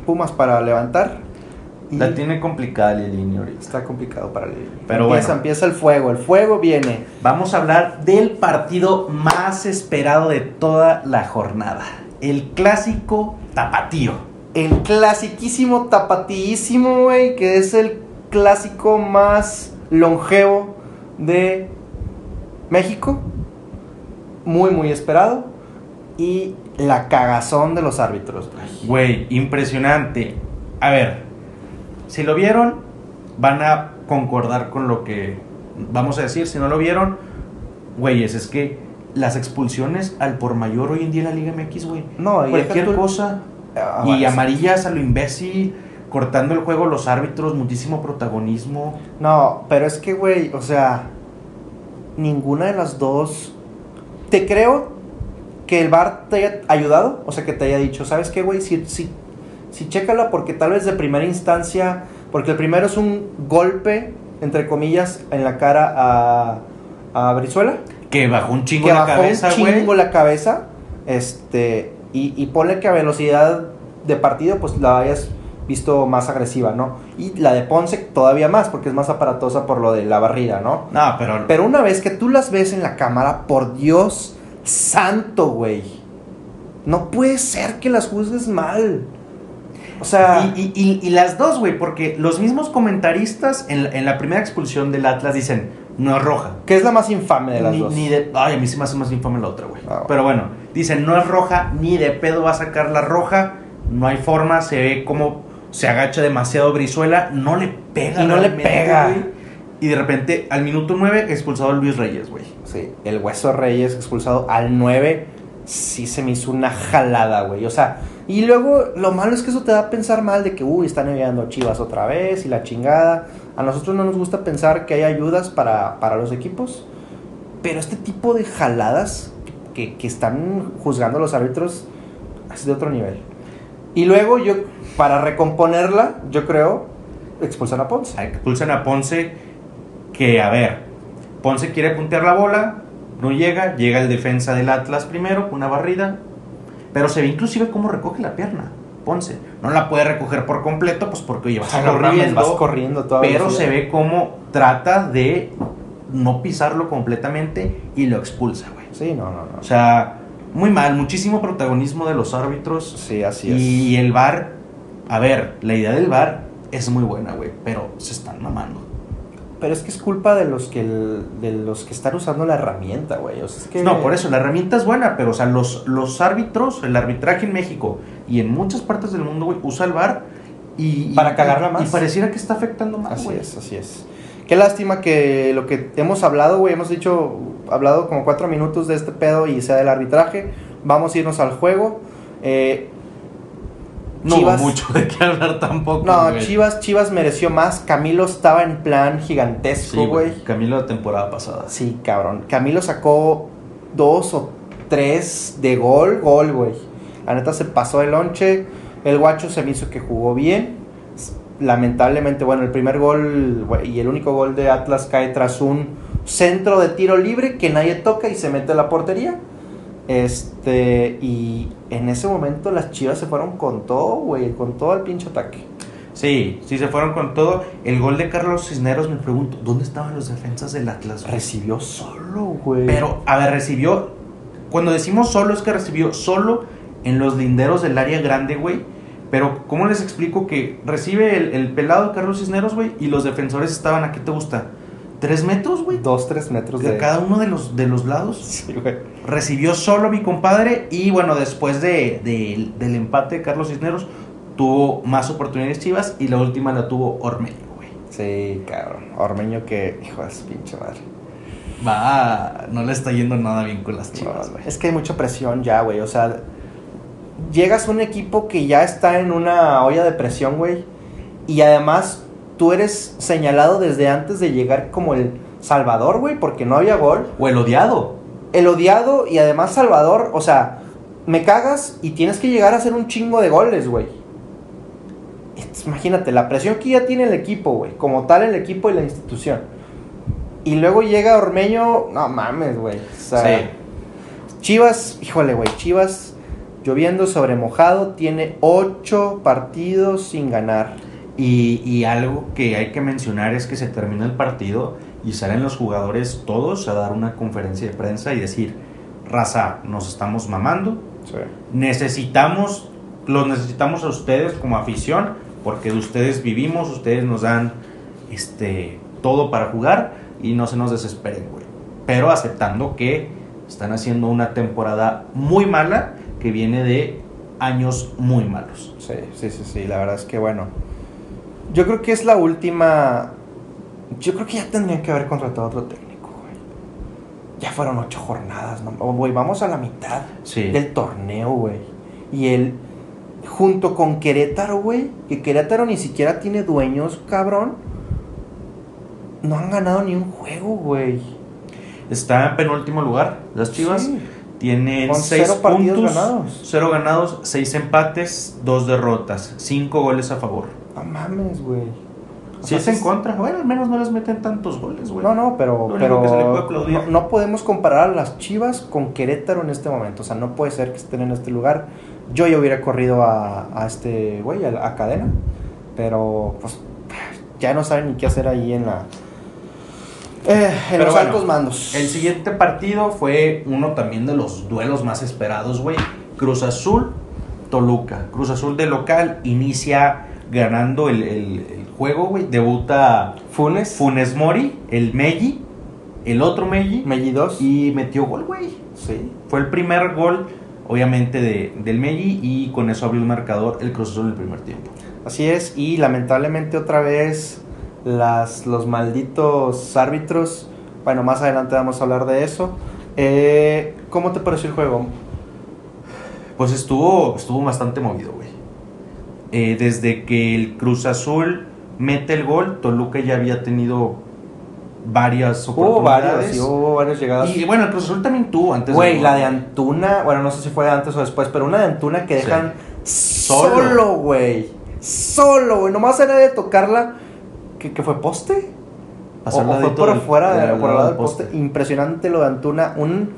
Pumas para levantar. La tiene complicada Lilini ahorita. está complicado para el Pero empieza, bueno. empieza el fuego, el fuego viene. Vamos a hablar del partido más esperado de toda la jornada. El clásico tapatío. El clasiquísimo tapatíísimo, güey, que es el clásico más longevo de México. Muy, muy esperado. Y la cagazón de los árbitros, güey. Güey, impresionante. A ver, si lo vieron, van a concordar con lo que vamos a decir. Si no lo vieron, güeyes, es que las expulsiones al por mayor hoy en día en la Liga MX, güey. No, Cualquier tú- cosa. Ah, y bueno, amarillas a lo imbécil, cortando el juego los árbitros, muchísimo protagonismo. No, pero es que, güey, o sea, ninguna de las dos. Te creo que el bar te haya ayudado, o sea, que te haya dicho, ¿sabes qué, güey? Si, si, si chécala, porque tal vez de primera instancia, porque el primero es un golpe, entre comillas, en la cara a, a Brizuela, Que bajó un chingo que la bajó cabeza, un chingo la cabeza, este, y, y ponle que a velocidad de partido, pues la hayas visto más agresiva, ¿no? Y la de Ponce todavía más, porque es más aparatosa por lo de la barrida, ¿no? No, pero, Pero una vez que tú las ves en la cámara, por Dios santo, güey. No puede ser que las juzgues mal. O sea, Y, y- y- y las dos, güey, porque los mismos comentaristas en, la- en la primera expulsión del Atlas dicen, no es roja. ¿qué es la más infame de las ni, dos? ni de- ay, a mí sí me hace más infame la otra, güey. Ah. Pero bueno, dicen, no es roja, ni de pedo va a sacar la roja. No hay forma, se ve como se agacha demasiado Brizuela, no le pega. Y no le pega. güey. Y de repente, al minuto 9, expulsado a Luis Reyes, güey. Sí, el Hueso Reyes expulsado al 9, sí se me hizo una jalada, güey. O sea, y luego lo malo es que eso te da a pensar mal de que, uy, están enviando Chivas otra vez y la chingada. A nosotros no nos gusta pensar que hay ayudas para, para los equipos, pero este tipo de jaladas que, que están juzgando los árbitros es de otro nivel. Y luego yo, para recomponerla, yo creo, expulsan a Ponce. Expulsan a Ponce, que a ver, Ponce quiere puntear la bola, no llega, llega el defensa del Atlas primero, una barrida, pero se ve inclusive cómo recoge la pierna, Ponce. No la puede recoger por completo, pues porque oye, vas corriendo, vas corriendo toda pero velocidad. se ve cómo trata de no pisarlo completamente y lo expulsa, güey. Sí, no, no, no. O sea, muy mal, muchísimo protagonismo de los árbitros. Sí, así es. Y el VAR, a ver, la idea del VAR es muy buena, güey, pero se están mamando. Pero es que es culpa de los que el- de los que están usando la herramienta, güey. O sea, es que No, por eso, la herramienta es buena, pero, o sea, los, los árbitros, el arbitraje en México y en muchas partes del mundo, güey, usa el VAR y... Para cagarla más. Y pareciera que está afectando más, Así es, así es. Qué lástima que lo que hemos hablado, güey, hemos dicho, hablado como cuatro minutos de este pedo y sea del arbitraje. Vamos a irnos al juego. Eh, No Chivas- hubo mucho de qué hablar tampoco, no, güey. Chivas, Chivas mereció más. Camilo estaba en plan gigantesco, Sí, güey. Camilo la temporada pasada. Sí, cabrón. Camilo sacó dos o tres de gol, gol, güey. La neta se pasó el lonche. El guacho se me hizo que jugó bien. lamentablemente, bueno, el primer gol güey, y el único gol de Atlas cae tras un centro de tiro libre que nadie toca y se mete a la portería. Este, y en ese momento las chivas se fueron con todo, güey, con todo el pinche ataque. Sí, sí se fueron con todo. El gol de Carlos Cisneros, me pregunto, ¿dónde estaban los defensas del Atlas? Recibió solo, güey. Pero, a ver, recibió. Cuando decimos solo, es que recibió solo en los linderos del área grande, güey. Pero, ¿cómo les explico que recibe el, el pelado de Carlos Cisneros, güey? Y los defensores estaban, ¿a qué te gusta? ¿Tres metros, güey? dos, tres metros De de cada uno de los, de los lados. [laughs] Sí, güey. Recibió solo mi compadre. Y bueno, después de, de- del empate de Carlos Cisneros, tuvo más oportunidades chivas. Y la última la tuvo Ormeño, güey. Sí, cabrón. Ormeño que, hijo de su pinche madre. Va, no le está yendo nada bien con las chivas, güey. es que hay mucha presión ya, güey. O sea, llegas a un equipo que ya está en una olla de presión, güey. Y además, tú eres señalado desde antes de llegar como el salvador, güey, porque no había gol. O el odiado. El odiado y además salvador, o sea, me cagas y tienes que llegar a hacer un chingo de goles, güey. Imagínate, la presión que ya tiene el equipo, güey. Como tal, el equipo y la institución. Y luego llega Ormeño, no mames, güey. O sea, Sí. Chivas, híjole, güey, Chivas lloviendo sobre mojado, tiene ocho partidos sin ganar. Y, y algo que hay que mencionar es que se termina el partido y salen los jugadores todos a dar una conferencia de prensa y decir, raza, nos estamos mamando, necesitamos, los necesitamos a ustedes como afición, porque de ustedes vivimos, ustedes nos dan este, todo para jugar y no se nos desesperen, güey. Pero aceptando que están haciendo una temporada muy mala que viene de años muy malos. Sí, sí, sí, sí, la verdad es que bueno. Yo creo que es la última. Yo creo que ya tendrían que haber contratado otro técnico, güey. Ya fueron ocho jornadas, ¿no? Oh, Güey, vamos a la mitad Sí. del torneo, güey. Y él, junto con Querétaro, güey, que Querétaro ni siquiera tiene dueños, cabrón. No han ganado ni un juego, güey. Está en penúltimo lugar. Las Chivas Sí. tienen seis puntos, ganados. cero ganados, seis empates, dos derrotas, cinco goles a favor. No mames, güey. O Si sea, es en contra, bueno, al menos no les meten tantos goles, güey. No, no, pero, pero que se le puede aplaudir. no, no podemos comparar a las Chivas con Querétaro en este momento. O sea, no puede ser que estén en este lugar. Yo ya hubiera corrido a, a este güey, a, a cadena. Pero, pues, ya no saben ni qué hacer ahí en la. eh, en Pero los bueno, altos mandos. El siguiente partido fue uno también de los duelos más esperados, güey. Cruz Azul, Toluca. Cruz Azul de local inicia ganando el, el- el juego, güey. Debuta Funes, Funes Mori, el Meji, el otro Meji. Melli 2. Y metió gol, güey. Sí. Fue el primer gol, obviamente, de, del Meji. Y con eso abrió el marcador el Cruz Azul en el primer tiempo. Así es, y lamentablemente otra vez las, los malditos árbitros, bueno, más adelante vamos a hablar de eso. Eh, ¿Cómo te pareció el juego? Pues estuvo, estuvo bastante movido, güey. Eh, desde que el Cruz Azul mete el gol, Toluca ya había tenido varias Hubo oportunidades. sí, hubo varias llegadas. Y bueno, el Cruz Azul también tuvo antes. Güey, la de Antuna, bueno, no sé si fue antes o después, pero una de Antuna que Sí. dejan Solo. solo, güey. Solo, güey. Nomás era de tocarla. ¿Qué, qué fue poste? O, o fue por del- fuera, de, por el lado lado del del poste. Impresionante lo de Antuna. Un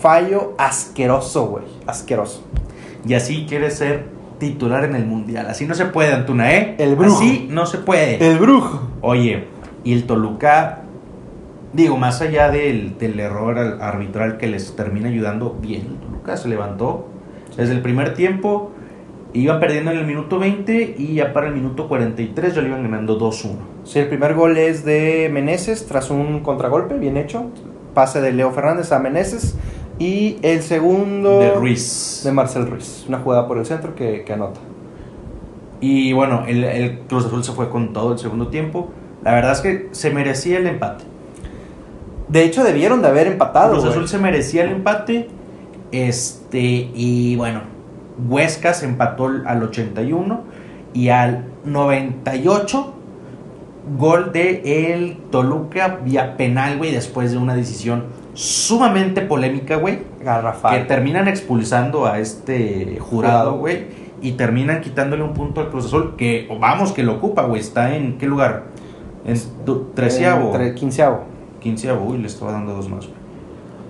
fallo asqueroso, güey. Asqueroso. Y así quiere ser titular en el Mundial. Así no se puede, Antuna, ¿eh? El brujo. Así no se puede. El brujo. Oye, y el Toluca, digo, más allá del, del error al- arbitral que les termina ayudando, bien, el Toluca se levantó desde el primer tiempo, iban perdiendo en el minuto 20 y ya para el minuto 43 ya lo iban ganando 2-1. Sí, el primer gol es de Meneses tras un contragolpe, bien hecho. Pase de Leo Fernández a Meneses. Y el segundo De Ruiz. de Marcel Ruiz. Una jugada por el centro que, que anota. Y bueno, el, el Cruz Azul se fue con todo el segundo tiempo. La verdad es que se merecía el empate. De hecho, debieron de haber empatado. Cruz güey. Azul se merecía el empate. Este, y bueno, Huesca se empató al 81 y al 98 gol de el Toluca vía penal, güey, después de una decisión sumamente polémica, güey, que Garrafal. terminan expulsando a este jurado, güey, y terminan quitándole un punto al Cruz Azul, que vamos, que lo ocupa, güey. Está en qué lugar? En treceavo. Quinceavo. Quinceavo, uy, le estaba dando dos más, güey.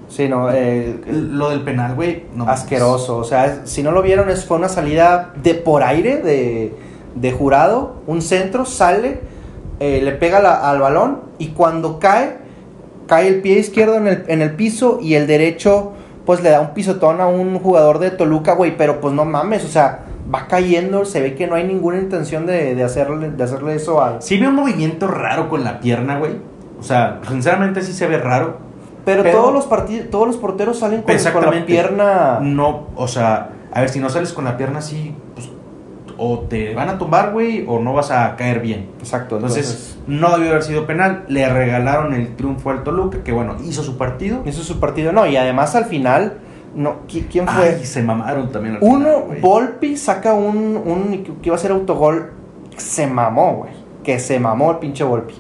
Sí, no, eh, Lo del penal, güey, no asqueroso. O sea, si no lo vieron, es, fue una salida de por aire de, de jurado. Un centro, sale, eh, le pega la- al balón y cuando cae, cae el pie izquierdo en el, en el piso y el derecho, pues le da un pisotón a un jugador de Toluca, güey. Pero pues no mames, o sea, va cayendo. Se ve que no hay ninguna intención de, de hacerle, de hacerle eso al. Sí ve un movimiento raro con la pierna, güey. O sea, sinceramente sí se ve raro. Pero, Pero- todos los partidos, todos los porteros salen con, con la pierna. No, o sea, a ver, si no sales con la pierna así, pues o te van a tumbar, güey, o no vas a caer bien. Exacto. Entonces, no debió haber sido penal. Le regalaron el triunfo al Toluca, que bueno, hizo su partido. Es su partido. No, y además al final, no, ¿qui- ¿quién fue? Ay, se mamaron también al Uno, final. Volpi saca un, un que iba a ser autogol. Se mamó, güey. Que se mamó el pinche Volpi.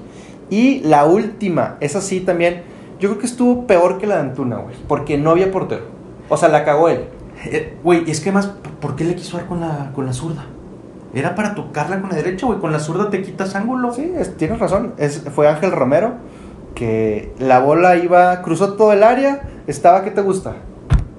Y la última, esa sí también. Yo creo que estuvo peor que la de Antuna, güey. Porque no había portero. O sea, la cagó él. Eh, Güey, es que más, ¿por qué le quiso dar con la, con la zurda? Era para tocarla con la derecha, güey. Con la zurda te quitas ángulo. Sí, es- tienes razón. Es, fue Ángel Romero. Que la bola iba, cruzó todo el área. Estaba, ¿qué te gusta?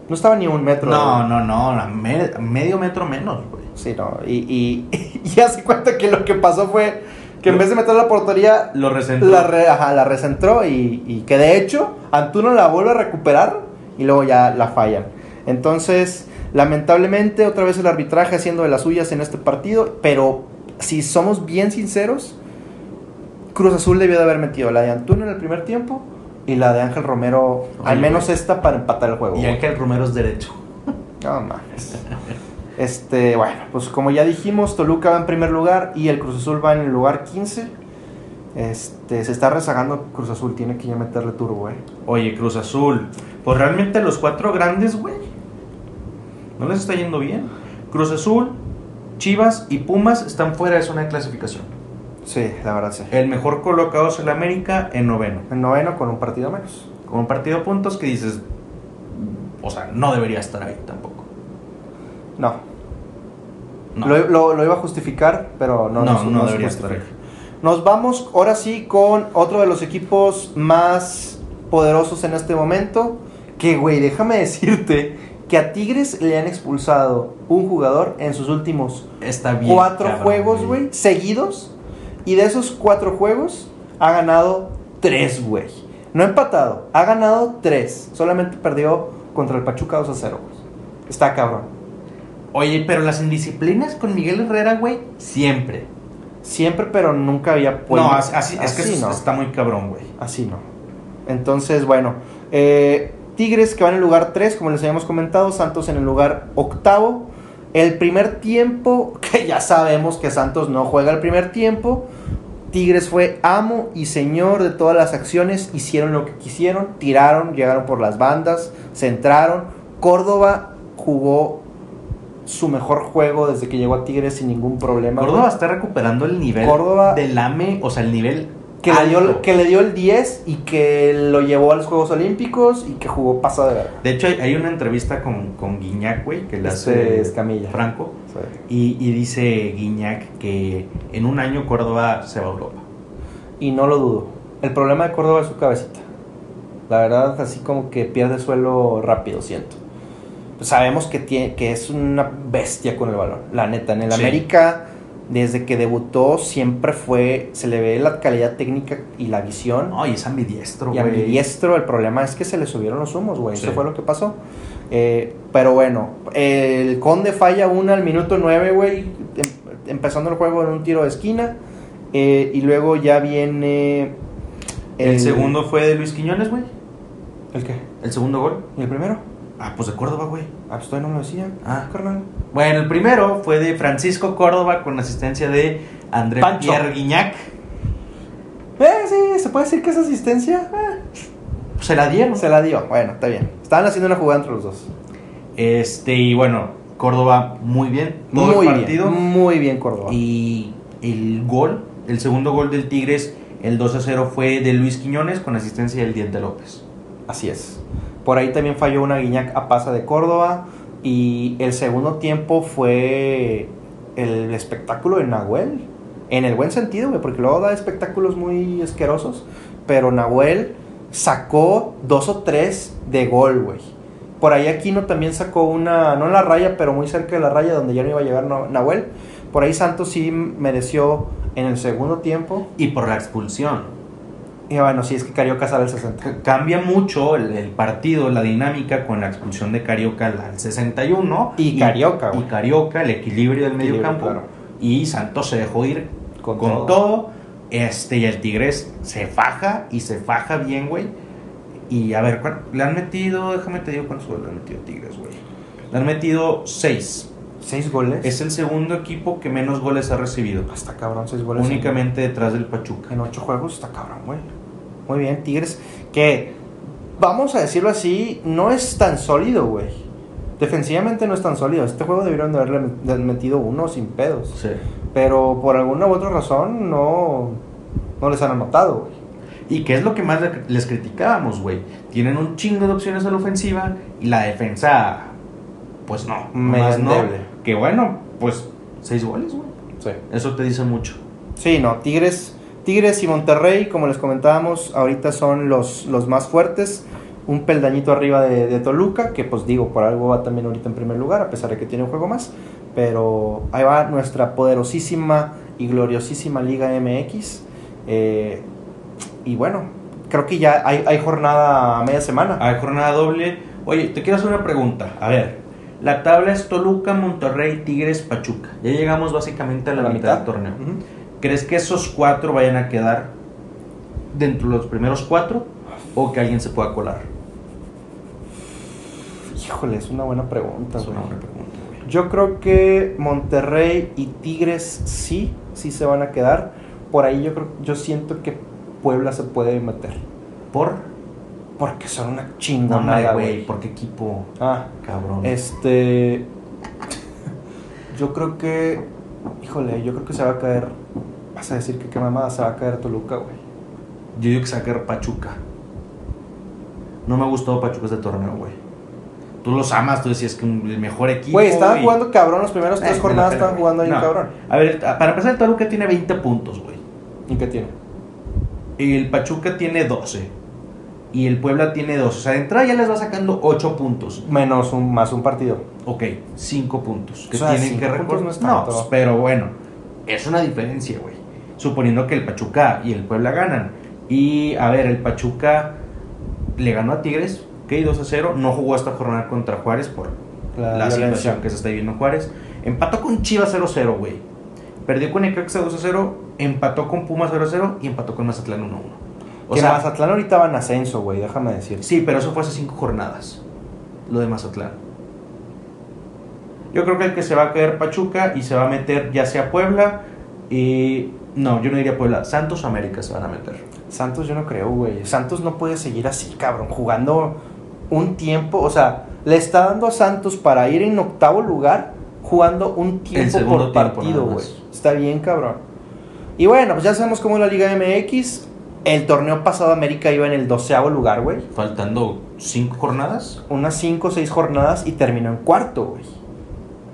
No estaba ni un metro. No, no, no, me- a medio metro menos, güey. Sí, no. Y, y, [laughs] y ya se cuenta que lo que pasó fue que en vez de meter la portería, Lo recentró. la, re- ajá, la recentró y, y que de hecho Antuna la vuelve a recuperar y luego ya la fallan. Entonces, lamentablemente, otra vez el arbitraje haciendo de las suyas en este partido, pero si somos bien sinceros, Cruz Azul debió de haber metido la de Antuna en el primer tiempo y la de Ángel Romero, al menos güey. esta para empatar el juego. Y güey. Ángel Romero es derecho. No mames. Este, bueno, pues como ya dijimos, Toluca va en primer lugar y el Cruz Azul va en el lugar 15. Este, se está rezagando Cruz Azul, tiene que ya meterle turbo, eh. Oye, Cruz Azul. Pues realmente los cuatro grandes, güey. No les está yendo bien. Cruz Azul, Chivas y Pumas están fuera de zona de clasificación. Sí, la verdad sí. El mejor colocado es el América en noveno. En noveno con un partido menos. Con un partido de puntos que dices. O sea, no debería estar ahí tampoco. No, No. Lo, lo- lo iba a justificar, pero no, No, no, no debería estar ahí. Nos vamos ahora sí con otro de los equipos más poderosos en este momento. Que, güey, déjame decirte que a Tigres le han expulsado un jugador en sus últimos Está bien. cuatro cabrón, juegos, güey, seguidos. Y de esos cuatro juegos ha ganado tres, güey. No ha empatado, ha ganado tres. Solamente perdió contra el Pachuca 2 a 0, güey. Está cabrón. Oye, pero las indisciplinas con Miguel Herrera, güey, siempre. Siempre, pero nunca había no, así, así- es que así eso no. está muy cabrón, güey. Así no. Entonces, bueno. eh, Tigres que va en el lugar 3, como les habíamos comentado. Santos en el lugar octavo. El primer tiempo, [laughs] que ya sabemos que Santos no juega el primer tiempo. Tigres fue amo y señor de todas las acciones. Hicieron lo que quisieron. Tiraron, llegaron por las bandas. Centraron. Córdoba jugó su mejor juego desde que llegó a Tigres sin ningún problema. Córdoba está recuperando el nivel Córdoba- del AME, o sea, el nivel que le, dio, alto. que le dio el 10 y que lo llevó a los Juegos Olímpicos y que jugó pasado de verga. De hecho, hay, hay una entrevista con, con Guiñac, güey, que le Este hace Escamilla. Franco. Y, y dice Guiñac que en un año Córdoba se va a Europa. Y no lo dudo. El problema de Córdoba es su cabecita. La verdad, así como que pierde suelo rápido, siento. Pues sabemos que, tiene, que es una bestia con el balón. La neta, en el Sí. América, desde que debutó, siempre fue. Se le ve la calidad técnica y la visión. No, y es ambidiestro, Y güey. ambidiestro, el problema es que se le subieron los humos, güey. Sí. Eso fue lo que pasó. Eh, pero bueno, el Conde falla una al minuto 9, güey. em- empezando el juego en un tiro de esquina. Eh, y luego ya viene. El, segundo fue de Luis Quiñones, güey. ¿El qué? El segundo gol. ¿Y el primero? Ah, pues de Córdoba, güey. Ah, pues todavía no lo decía. Ah. carnal. Bueno, el primero fue de Francisco Córdoba con asistencia de André Pancho. Pierre Guiñac. Eh, sí, se puede decir que esa asistencia. eh, Se la dieron. se la dio. Bueno, está bien. Estaban haciendo una jugada entre los dos. Este, y bueno, Córdoba muy bien. Todo muy el partido. bien. Muy bien, Córdoba. Y el gol, el segundo gol del Tigres, el 2 a 0 fue de Luis Quiñones con asistencia del Diente López. Así es. Por ahí también falló una Guiñac a pasa de Córdoba. Y el segundo tiempo fue el espectáculo de Nahuel. En el buen sentido, güey, porque luego da espectáculos muy asquerosos. Pero Nahuel sacó dos o tres de gol, güey. Por ahí Aquino también sacó una, no en la raya, pero muy cerca de la raya donde ya no iba a llegar Nahuel. Por ahí Santos sí mereció en el segundo tiempo. Y por la expulsión. Y bueno, sí, es que Carioca sale al 60. Cambia mucho el, partido, la dinámica con la expulsión de Carioca al 61. Y, Carioca, Y Carioca, el equilibrio del medio campo. Y Santos se dejó ir con, todo. Este, y el Tigres se faja y se faja bien, güey. Y a ver, le han metido, déjame te digo cuántos goles le han metido Tigres, güey. Le han metido seis. ¿Seis goles? Es el segundo equipo que menos goles ha recibido. Está cabrón, seis goles. Únicamente detrás del Pachuca. En ocho juegos está cabrón, güey. Muy bien, Tigres. Que, vamos a decirlo así, no es tan sólido, güey. Defensivamente no es tan sólido. Este juego debieron de haberle metido uno sin pedos. Sí. Pero por alguna u otra razón no, no les han anotado, güey. ¿Y qué es lo que más les criticábamos, güey? Tienen un chingo de opciones a la ofensiva y la defensa, pues no. Más no. Que bueno, pues seis goles, güey. Sí. Eso te dice mucho. Sí, no, Tigres, Tigres y Monterrey, como les comentábamos, ahorita son los, los más fuertes. Un peldañito arriba de, Toluca, que pues digo, por algo va también ahorita en primer lugar, a pesar de que tiene un juego más. Pero ahí va nuestra poderosísima y gloriosísima Liga MX. Eh, y bueno, creo que ya hay, hay jornada media semana. Hay jornada doble. Oye, te quiero hacer una pregunta. A ver, la tabla es Toluca, Monterrey, Tigres, Pachuca. Ya llegamos básicamente a la, mitad, del torneo. ¿Crees que esos cuatro vayan a quedar dentro de los primeros cuatro o que alguien se pueda colar? Híjole, es una buena pregunta. Es una buena pregunta. Yo creo que Monterrey y Tigres sí, sí se van a quedar. Por ahí yo creo, yo siento que Puebla se puede meter. ¿Por? Porque son una chingonada, güey. ¿Por qué equipo? Ah, cabrón. Este. Yo creo que. Híjole, yo creo que se va a caer. Vas a decir que qué mamada se va a caer Toluca, güey. Yo digo que se va a caer Pachuca. No me ha gustado Pachuca este torneo, güey. Tú los amas, tú decías que el mejor equipo. Güey, estaban jugando cabrón, los primeros tres eh, jornadas estaban jugando ahí cabrón. A ver, para empezar, el Toluca tiene 20 puntos, güey. ¿Y qué tiene? Y el Pachuca tiene 12 y el Puebla tiene dos. O sea, de entrada ya les va sacando ocho puntos. Menos un, más un partido. Ok, cinco puntos. Que tienen que recordar. No, pero bueno, es una diferencia, güey. Suponiendo que el Pachuca y el Puebla ganan. Y a ver, el Pachuca le ganó a Tigres, ok, 2 a 0. No jugó esta jornada contra Juárez por la, situación que se está viviendo Juárez. Empató con Chivas 0-0, güey. Perdió con Necaxa 2 a 0. Empató con Pumas 0 a 0. Y empató con Mazatlán 1 a 1. O sea, Mazatlán ahorita va en ascenso, güey, déjame decir. Sí, pero eso fue hace cinco jornadas. Lo de Mazatlán. Yo creo que el que se va a caer Pachuca y se va a meter ya sea Puebla y. No, yo no diría Puebla. Santos o América se van a meter. Santos yo no creo, güey. Santos no puede seguir así, cabrón. Jugando un tiempo. O sea, le está dando a Santos para ir en octavo lugar jugando un tiempo por partido, güey. Está bien, cabrón. Y bueno, pues ya sabemos cómo es la Liga MX. El torneo pasado América iba en el doceavo lugar, güey. Faltando cinco jornadas. Unas cinco o seis jornadas y terminó en cuarto, güey.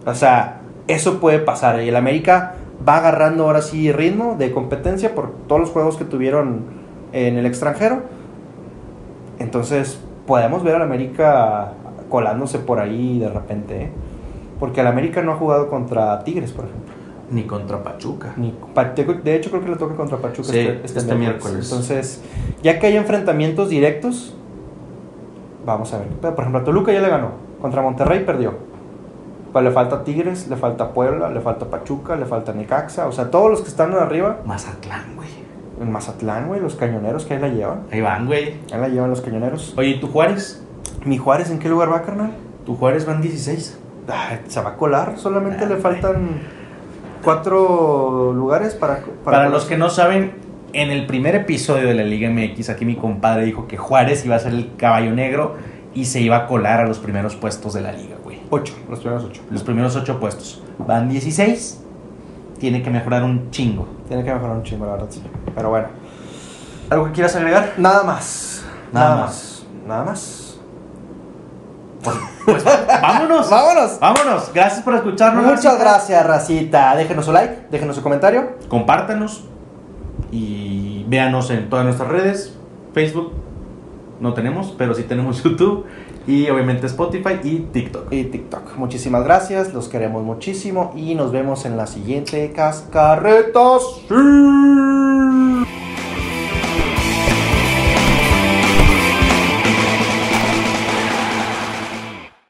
O sea, eso puede pasar. Y el América va agarrando ahora sí ritmo de competencia por todos los juegos que tuvieron en el extranjero. Entonces, podemos ver al América colándose por ahí de repente, ¿eh? Porque el América no ha jugado contra Tigres, por ejemplo. Ni contra Pachuca. Ni, de hecho, creo que le toca contra Pachuca este, este, este miércoles. Entonces, ya que hay enfrentamientos directos, vamos a ver. Por ejemplo, a Toluca ya le ganó. Contra Monterrey perdió. Pues le falta Tigres, le falta Puebla, le falta Pachuca, le falta Necaxa. O sea, todos los que están arriba. Mazatlán, güey. En Mazatlán, güey, los cañoneros que ahí la llevan. Ahí van, güey. Ahí la llevan los cañoneros. Oye, ¿y tu Juárez? ¿Mi Juárez en qué lugar va, carnal? Tu Juárez van 16. se va a colar, solamente le faltan cuatro lugares para... Para, los que no saben, en el primer episodio de la Liga MX, aquí mi compadre dijo que Juárez iba a ser el caballo negro y se iba a colar a los primeros puestos de la liga, güey. Ocho, los primeros ocho. Los primeros ocho puestos. Van 16. Tiene que mejorar un chingo. Tiene que mejorar un chingo, la verdad, sí. Pero bueno. ¿Algo que quieras agregar? Nada más. Nada, más. Nada más. Pues, pues [laughs] vámonos. Vámonos. Vámonos. Gracias por escucharnos. Muchas racita. gracias, Racita. Déjenos su like, déjenos su comentario. Compártanos y véanos en todas nuestras redes. Facebook no tenemos, pero sí tenemos [laughs] YouTube y obviamente Spotify y TikTok. y TikTok. Muchísimas gracias, los queremos muchísimo y nos vemos en la siguiente cascarretas. Sí.